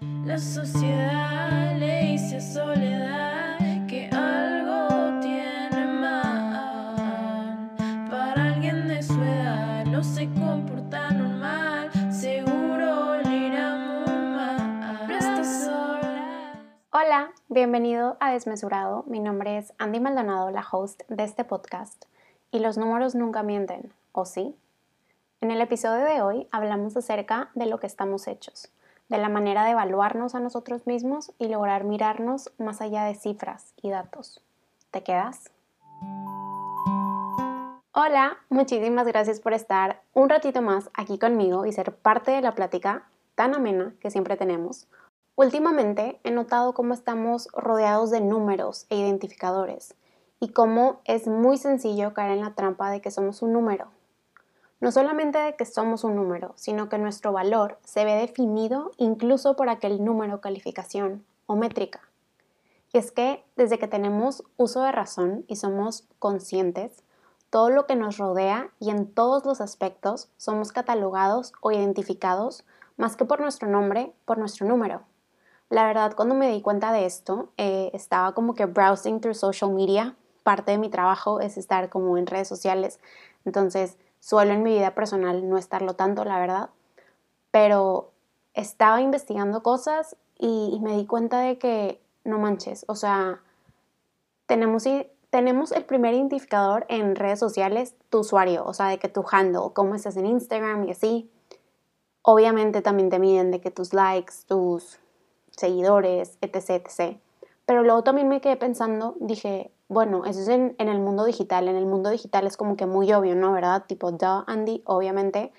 La sociedad le dice soledad que algo tiene mal. Para alguien de su edad no se comporta normal, seguro le irá muy mal. Está sola. Hola, bienvenido a Desmesurado. Mi nombre es Andy Maldonado, la host de este podcast. Y los números nunca mienten, ¿o sí? En el episodio de hoy hablamos acerca de lo que estamos hechos, de la manera de evaluarnos a nosotros mismos y lograr mirarnos más allá de cifras y datos. ¿Te quedas? Hola, muchísimas gracias por estar un ratito más aquí conmigo y ser parte de la plática tan amena que siempre tenemos. Últimamente he notado cómo estamos rodeados de números e identificadores y cómo es muy sencillo caer en la trampa de que somos un número. No solamente de que somos un número, sino que nuestro valor se ve definido incluso por aquel número, calificación o métrica. Y es que desde que tenemos uso de razón y somos conscientes, todo lo que nos rodea y en todos los aspectos somos catalogados o identificados más que por nuestro nombre, por nuestro número. La verdad, cuando me di cuenta de esto, eh, estaba como que browsing through social media. Parte de mi trabajo es estar como en redes sociales. Entonces, suelo en mi vida personal no estarlo tanto, la verdad. Pero estaba investigando cosas y, me di cuenta de que no manches. O sea, tenemos, tenemos el primer identificador en redes sociales, tu usuario. O sea, de que tu handle, cómo estás en Instagram y así. Obviamente también te miden de que tus likes, tus seguidores, etc, etc. Pero luego también me quedé pensando, dije, bueno, eso es en, el mundo digital. En el mundo digital es como que muy obvio, ¿no? ¿Verdad? Tipo, duh, Andy, obviamente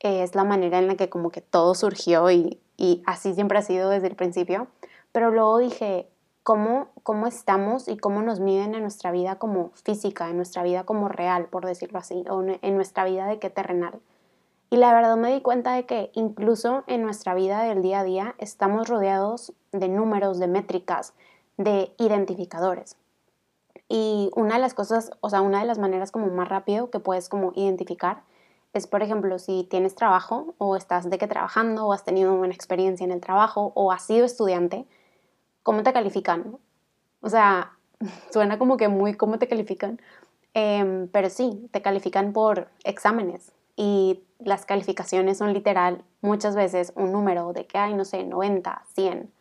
eh, es la manera en la que como que todo surgió y, y así siempre ha sido desde el principio. Pero luego dije, ¿cómo, ¿cómo estamos y cómo nos miden en nuestra vida como física, en nuestra vida como real, por decirlo así, o en nuestra vida de qué terrenal? Y la verdad me di cuenta de que incluso en nuestra vida del día a día estamos rodeados de números, de métricas, de identificadores. Y una de las cosas, o sea, una de las maneras como más rápido que puedes como identificar es, por ejemplo, si tienes trabajo o estás de que trabajando o has tenido una experiencia en el trabajo o has sido estudiante, ¿cómo te califican? O sea, suena como que muy cómo te califican, Em, pero sí, te califican por exámenes y las calificaciones son literal muchas veces un número de que hay, no sé, 90, 100.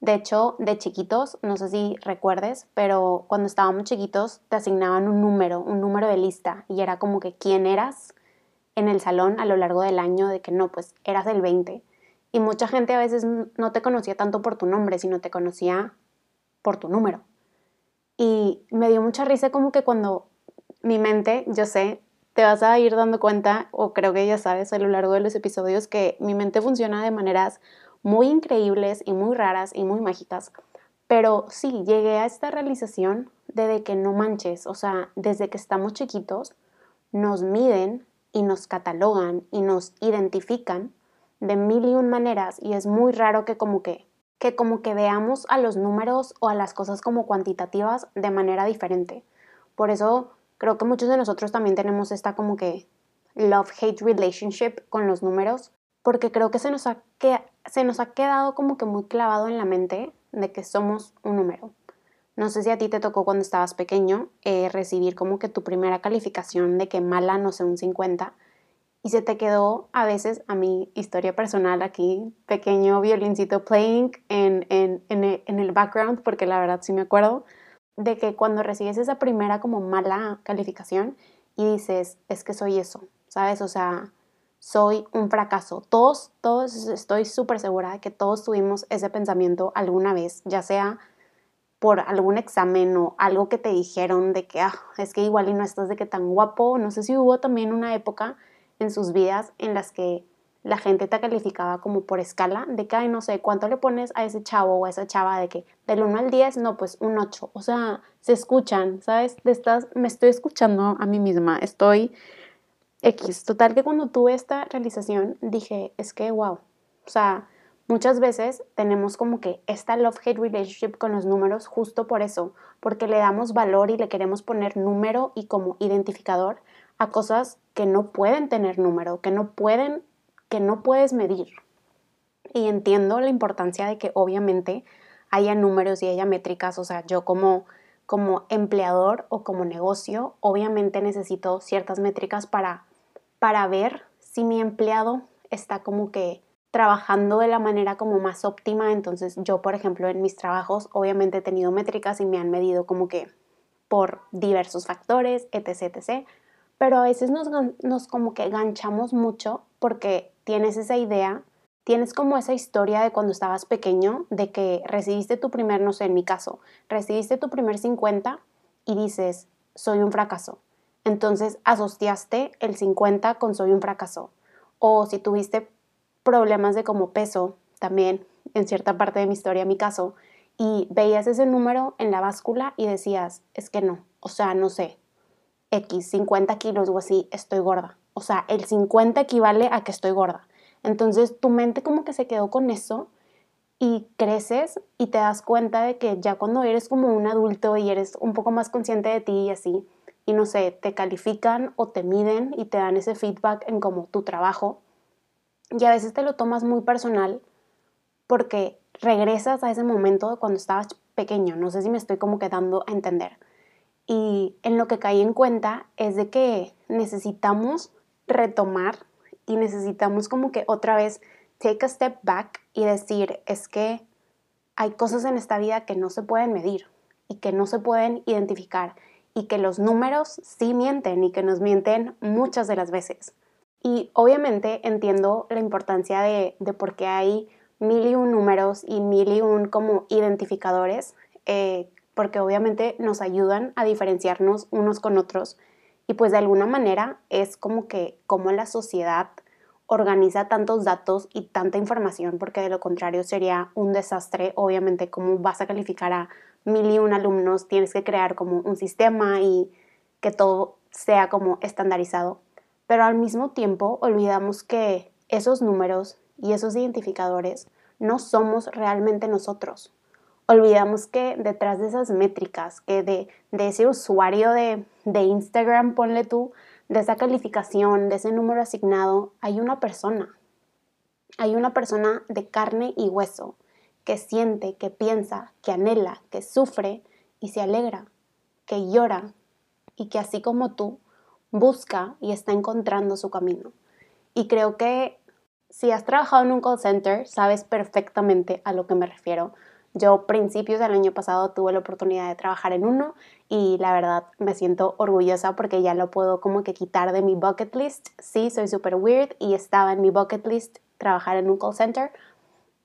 De hecho, de chiquitos, no sé si recuerdes, pero cuando estábamos chiquitos te asignaban un número, un número de lista y era como que quién eras en el salón a lo largo del año de que no, pues eras el 20. Y mucha gente a veces no te conocía tanto por tu nombre, sino te conocía por tu número. Y me dio mucha risa como que cuando mi mente, yo sé, te vas a ir dando cuenta, o creo que ya sabes a lo largo de los episodios, que mi mente funciona de maneras muy increíbles y muy raras y muy mágicas. Pero sí, llegué a esta realización de, que no manches, o sea, desde que estamos chiquitos, nos miden y nos catalogan y nos identifican de mil y un maneras y es muy raro que como que que como que veamos a los números o a las cosas como cuantitativas de manera diferente. Por eso creo que muchos de nosotros también tenemos esta como que love-hate relationship con los números, porque creo que se nos, ha que se nos ha quedado como que muy clavado en la mente de que somos un número. No sé si a ti te tocó cuando estabas pequeño eh, recibir como que tu primera calificación de que mala, no sé, un 50, y se te quedó a veces a mi historia personal aquí, pequeño violincito playing en, en, en, el, en el background, porque la verdad sí me acuerdo, de que cuando recibes esa primera como mala calificación y dices, es que soy eso, ¿sabes? O sea, soy un fracaso. Todos, todos, estoy súper segura de que todos tuvimos ese pensamiento alguna vez, ya sea por algún examen o algo que te dijeron de que, ah, es que igual y no estás de que tan guapo. No sé si hubo también una época en sus vidas en las que la gente te calificaba como por escala de que, no sé, cuánto le pones a ese chavo o a esa chava de que del 1 al 10, no, pues un 8. O sea, se escuchan, ¿sabes? De estas, me estoy escuchando a mí misma, estoy X. Total que cuando tuve esta realización dije, es que, wow, o sea, muchas veces tenemos como que esta love-hate relationship con los números justo por eso, porque le damos valor y le queremos poner número y como identificador a cosas que no pueden tener número, que no pueden, que no puedes medir. Y entiendo la importancia de que obviamente haya números y haya métricas, o sea, yo como como empleador o como negocio, obviamente necesito ciertas métricas para, para ver si mi empleado está como que trabajando de la manera como más óptima. Entonces yo, por ejemplo, en mis trabajos obviamente he tenido métricas y me han medido como que por diversos factores, etc, etc. Pero a veces nos, nos como que ganchamos mucho porque tienes esa idea tienes como esa historia de cuando estabas pequeño, de que recibiste tu primer, no sé, en mi caso, recibiste tu primer 50 y dices, soy un fracaso. Entonces asociaste el 50 con soy un fracaso. O si tuviste problemas de como peso, también en cierta parte de mi historia, mi caso, y veías ese número en la báscula y decías, es que no, o sea, no sé, X, 50 kilos o así, estoy gorda. O sea, el 50 equivale a que estoy gorda. Entonces tu mente como que se quedó con eso y creces y te das cuenta de que ya cuando eres como un adulto y eres un poco más consciente de ti y así, y no sé, te califican o te miden y te dan ese feedback en como tu trabajo, y a veces te lo tomas muy personal porque regresas a ese momento cuando estabas pequeño, no sé si me estoy como quedando a entender. Y en lo que caí en cuenta es de que necesitamos retomar y necesitamos como que otra vez take a step back y decir, es que hay cosas en esta vida que no se pueden medir y que no se pueden identificar y que los números sí mienten y que nos mienten muchas de las veces. Y obviamente entiendo la importancia de, de por qué hay mil y un números y mil y un como identificadores, eh, porque obviamente nos ayudan a diferenciarnos unos con otros y pues de alguna manera es como que como la sociedad organiza tantos datos y tanta información, porque de lo contrario sería un desastre. Obviamente, como vas a calificar a mil y un alumnos, tienes que crear como un sistema y que todo sea como estandarizado. Pero al mismo tiempo olvidamos que esos números y esos identificadores no somos realmente nosotros. Olvidamos que detrás de esas métricas, que de, de ese usuario de, de Instagram, ponle tú, de esa calificación, de ese número asignado, hay una persona. Hay una persona de carne y hueso que siente, que piensa, que anhela, que sufre y se alegra, que llora y que así como tú busca y está encontrando su camino. Y creo que si has trabajado en un call center, sabes perfectamente a lo que me refiero. Yo principios del año pasado tuve la oportunidad de trabajar en uno y la verdad me siento orgullosa porque ya lo puedo como que quitar de mi bucket list. Sí, soy súper weird y estaba en mi bucket list trabajar en un call center,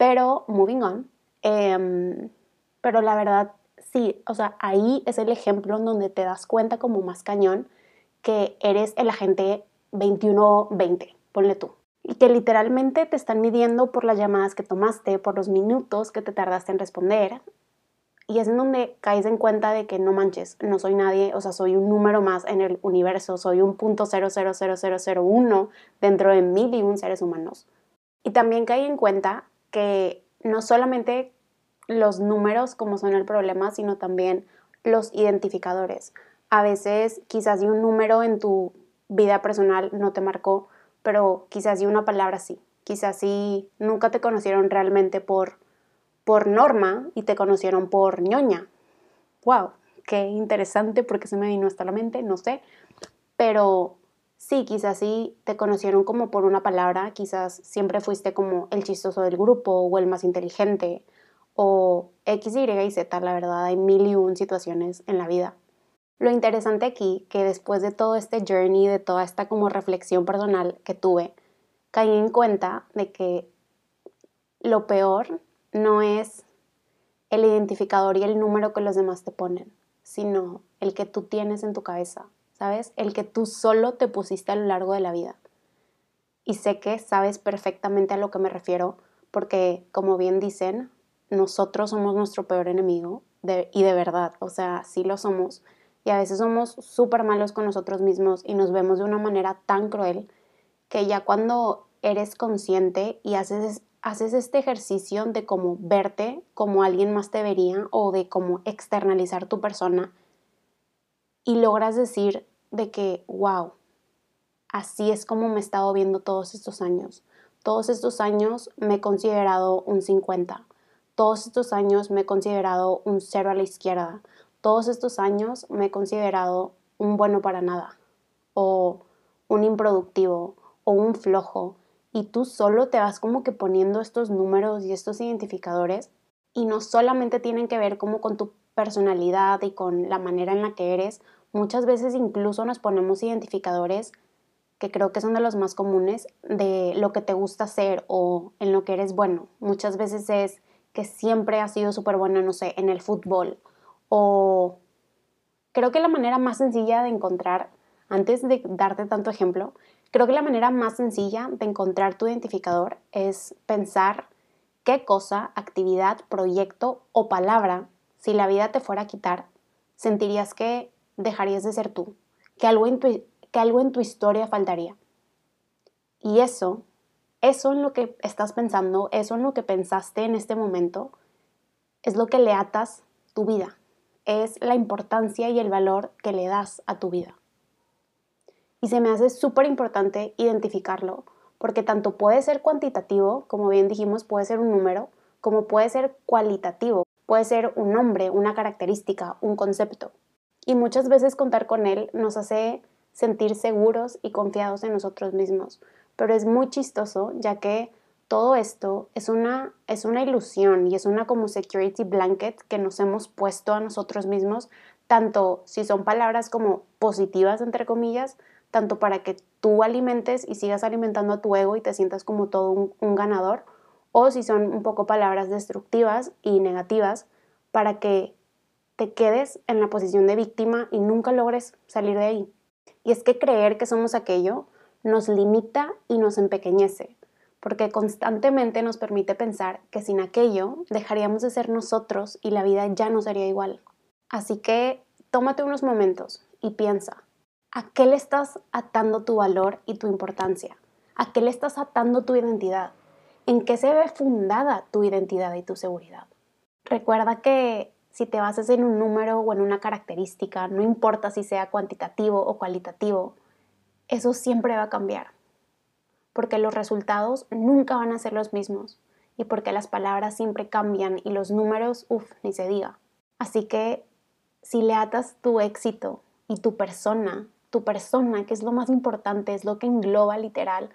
pero moving on. Em, pero la verdad, sí, o sea, ahí es el ejemplo en donde te das cuenta como más cañón que eres el agente 21-20, ponle tú y que literalmente te están midiendo por las llamadas que tomaste, por los minutos que te tardaste en responder. Y es en donde caes en cuenta de que no manches, no soy nadie, o sea, soy un número más en el universo, soy un punto uno dentro de mil y un seres humanos. Y también caí en cuenta que no solamente los números como son el problema, sino también los identificadores. A veces quizás un número en tu vida personal no te marcó, pero quizás sí una palabra sí. Quizás sí nunca te conocieron realmente por, por norma y te conocieron por ñoña. ¡Wow! Qué interesante porque se me vino hasta la mente, no sé. Pero sí, quizás sí te conocieron como por una palabra, quizás siempre fuiste como el chistoso del grupo o el más inteligente o X, Y y Z, la verdad hay mil y un situaciones en la vida. Lo interesante aquí, que después de todo este journey, de toda esta como reflexión personal que tuve, caí en cuenta de que lo peor no es el identificador y el número que los demás te ponen, sino el que tú tienes en tu cabeza, ¿sabes? El que tú solo te pusiste a lo largo de la vida. Y sé que sabes perfectamente a lo que me refiero, porque como bien dicen, nosotros somos nuestro peor enemigo, y de verdad, o sea, sí lo somos y a veces somos súper malos con nosotros mismos y nos vemos de una manera tan cruel que ya cuando eres consciente y haces, haces este ejercicio de cómo verte como alguien más te vería o de cómo externalizar tu persona y logras decir de que, wow, así es como me he estado viendo todos estos años. todos estos años me he considerado un 50. Todos estos años me he considerado un cero a la izquierda. Todos estos años me he considerado un bueno para nada. O un improductivo. O un flojo. Y tú solo te vas como que poniendo estos números y estos identificadores. Y no solamente tienen que ver como con tu personalidad y con la manera en la que eres. Muchas veces incluso nos ponemos identificadores que creo que son de los más comunes, de lo que te gusta hacer o en lo que eres bueno. Muchas veces es que siempre has sido súper bueno, no sé, en el fútbol. O creo que la manera más sencilla de encontrar, antes de darte tanto ejemplo, creo que la manera más sencilla de encontrar tu identificador es pensar qué cosa, actividad, proyecto o palabra, si la vida te fuera a quitar, sentirías que dejarías de ser tú, que algo en tu, que algo en tu historia faltaría. Y eso, eso en lo que estás pensando, eso en lo que pensaste en este momento, es lo que le atas tu vida, es la importancia y el valor que le das a tu vida. Y se me hace súper importante identificarlo, porque tanto puede ser cuantitativo, como bien dijimos, puede ser un número, como puede ser cualitativo, puede ser un nombre, una característica, un concepto. Y muchas veces contar con él nos hace sentir seguros y confiados en nosotros mismos. Pero es muy chistoso ya que todo esto es una, es una ilusión y es una como security blanket que nos hemos puesto a nosotros mismos, tanto si son palabras como positivas, entre comillas, tanto para que tú alimentes y sigas alimentando a tu ego y te sientas como todo un, un ganador, o si son un poco palabras destructivas y negativas para que te quedes en la posición de víctima y nunca logres salir de ahí. Y es que creer que somos aquello nos limita y nos empequeñece, porque constantemente nos permite pensar que sin aquello dejaríamos de ser nosotros y la vida ya no sería igual. Así que tómate unos momentos y piensa, ¿a qué le estás atando tu valor y tu importancia? ¿A qué le estás atando tu identidad? ¿En qué se ve fundada tu identidad y tu seguridad? Recuerda que si te basas en un número o en una característica, no importa si sea cuantitativo o cualitativo, eso siempre va a cambiar. Porque los resultados nunca van a ser los mismos y porque las palabras siempre cambian y los números, uff, ni se diga. Así que si le atas tu éxito y tu persona, tu persona, que es lo más importante, es lo que engloba literal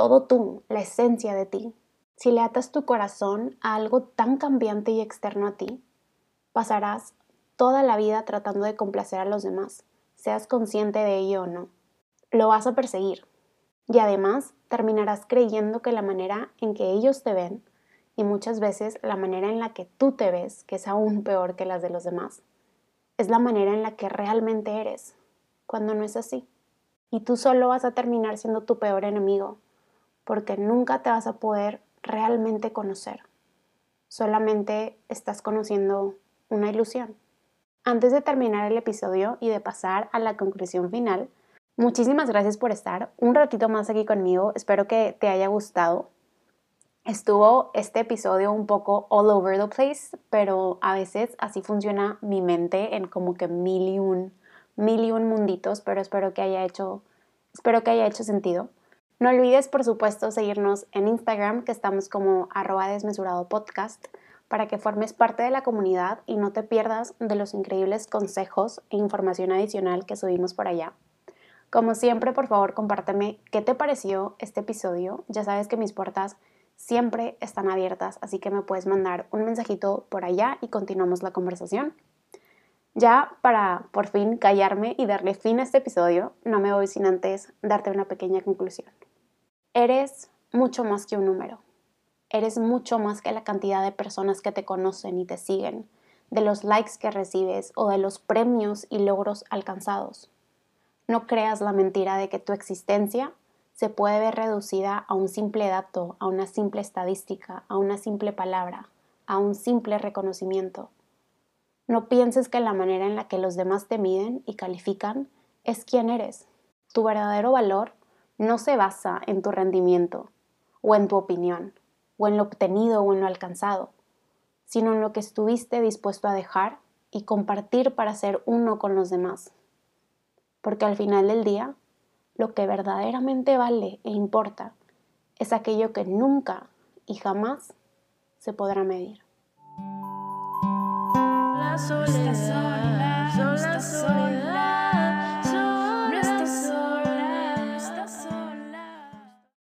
todo tú, la esencia de ti, si le atas tu corazón a algo tan cambiante y externo a ti, pasarás toda la vida tratando de complacer a los demás, seas consciente de ello o no. Lo vas a perseguir. Y además terminarás creyendo que la manera en que ellos te ven, y muchas veces la manera en la que tú te ves, que es aún peor que las de los demás, es la manera en la que realmente eres, cuando no es así. Y tú solo vas a terminar siendo tu peor enemigo, porque nunca te vas a poder realmente conocer. Solamente estás conociendo una ilusión. Antes de terminar el episodio y de pasar a la conclusión final, muchísimas gracias por estar un ratito más aquí conmigo. Espero que te haya gustado. Estuvo este episodio un poco all over the place, pero a veces así funciona mi mente en como que mil y un, mil y un munditos, pero espero que haya hecho, espero que haya hecho sentido. No olvides, por supuesto, seguirnos en Instagram, que estamos como arroba desmesurado podcast para que formes parte de la comunidad y no te pierdas de los increíbles consejos e información adicional que subimos por allá. Como siempre, por favor, compárteme qué te pareció este episodio. Ya sabes que mis puertas siempre están abiertas, así que me puedes mandar un mensajito por allá y continuamos la conversación. Ya para por fin callarme y darle fin a este episodio, no me voy sin antes darte una pequeña conclusión. Eres mucho más que un número Eres mucho más que la cantidad de personas que te conocen y te siguen, de los likes que recibes o de los premios y logros alcanzados. No creas la mentira de que tu existencia se puede ver reducida a un simple dato, a una simple estadística, a una simple palabra, a un simple reconocimiento. No pienses que la manera en la que los demás te miden y califican es quién eres. Tu verdadero valor no se basa en tu rendimiento o en tu opinión o en lo obtenido o en lo alcanzado, sino en lo que estuviste dispuesto a dejar y compartir para ser uno con los demás. Porque al final del día, lo que verdaderamente vale e importa es aquello que nunca y jamás se podrá medir.